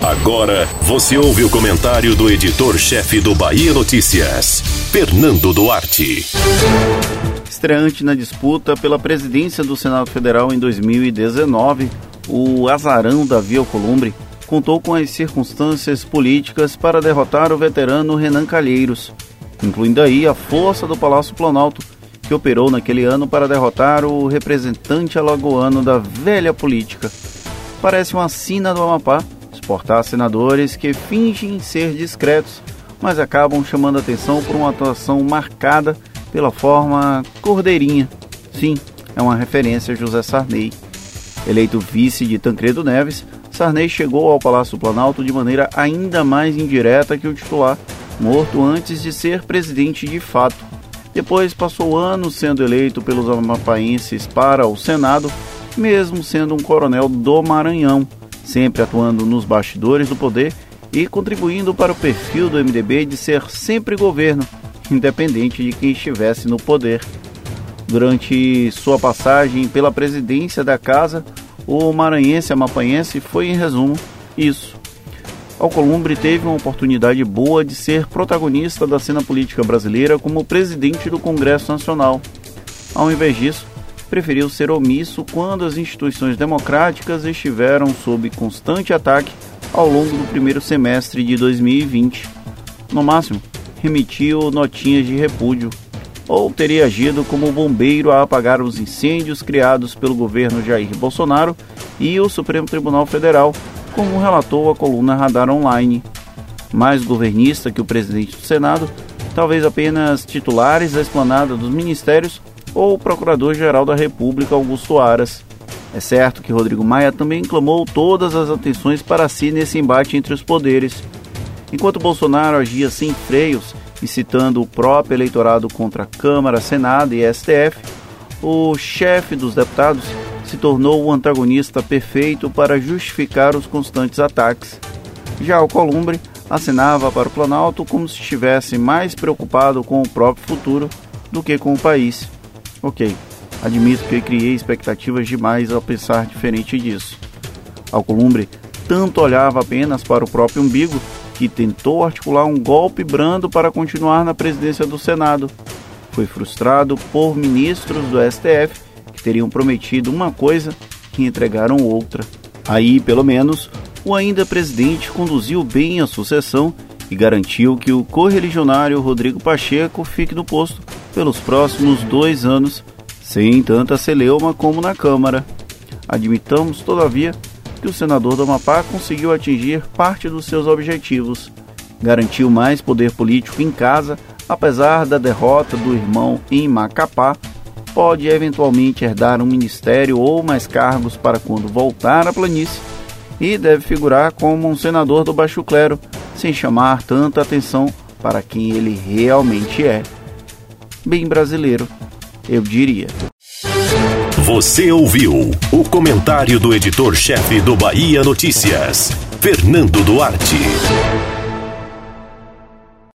Agora você ouve o comentário do editor-chefe do Bahia Notícias, Fernando Duarte. Estreante na disputa pela presidência do Senado Federal em 2019, o azarão Davi Alcolumbre contou com as circunstâncias políticas para derrotar o veterano Renan Calheiros, incluindo aí a força do Palácio Planalto, que operou naquele ano para derrotar o representante alagoano da velha política. Parece uma sina do Amapá exportar senadores que fingem ser discretos, mas acabam chamando atenção por uma atuação marcada pela forma cordeirinha. Sim, é uma referência a José Sarney. Eleito vice de Tancredo Neves, Sarney chegou ao Palácio Planalto de maneira ainda mais indireta que o titular, morto antes de ser presidente de fato. Depois passou anos sendo eleito pelos amapaenses para o Senado, mesmo sendo um coronel do Maranhão, sempre atuando nos bastidores do poder e contribuindo para o perfil do MDB de ser sempre governo, independente de quem estivesse no poder. Durante sua passagem pela presidência da casa, o maranhense amapanhense foi, em resumo, isso. Alcolumbre teve uma oportunidade boa de ser protagonista da cena política brasileira como presidente do Congresso Nacional. Ao invés disso, preferiu ser omisso quando as instituições democráticas estiveram sob constante ataque ao longo do primeiro semestre de 2020. No máximo, remitiu notinhas de repúdio, ou teria agido como bombeiro a apagar os incêndios criados pelo governo Jair Bolsonaro e o Supremo Tribunal Federal, como relatou a coluna Radar Online. Mais governista que o presidente do Senado, talvez apenas titulares da esplanada dos ministérios ou o Procurador-Geral da República Augusto Aras. É certo que Rodrigo Maia também clamou todas as atenções para si nesse embate entre os poderes. Enquanto Bolsonaro agia sem freios incitando o próprio eleitorado contra a Câmara, Senado e STF, o chefe dos deputados se tornou o antagonista perfeito para justificar os constantes ataques. Já o Columbre acenava para o Planalto como se estivesse mais preocupado com o próprio futuro do que com o país. Ok, admito que criei expectativas demais ao pensar diferente disso. Alcolumbre tanto olhava apenas para o próprio umbigo que tentou articular um golpe brando para continuar na presidência do Senado. Foi frustrado por ministros do STF que teriam prometido uma coisa e entregaram outra. Aí, pelo menos, o ainda presidente conduziu bem a sucessão e garantiu que o correligionário Rodrigo Pacheco fique no posto pelos próximos dois anos, sem tanta celeuma como na Câmara. Admitamos, todavia, que o senador do Amapá conseguiu atingir parte dos seus objetivos. Garantiu mais poder político em casa, apesar da derrota do irmão em Macapá, pode eventualmente herdar um ministério ou mais cargos para quando voltar à planície, e deve figurar como um senador do baixo clero, sem chamar tanta atenção para quem ele realmente é. Bem brasileiro, eu diria. Você ouviu o comentário do editor-chefe do Bahia Notícias, Fernando Duarte.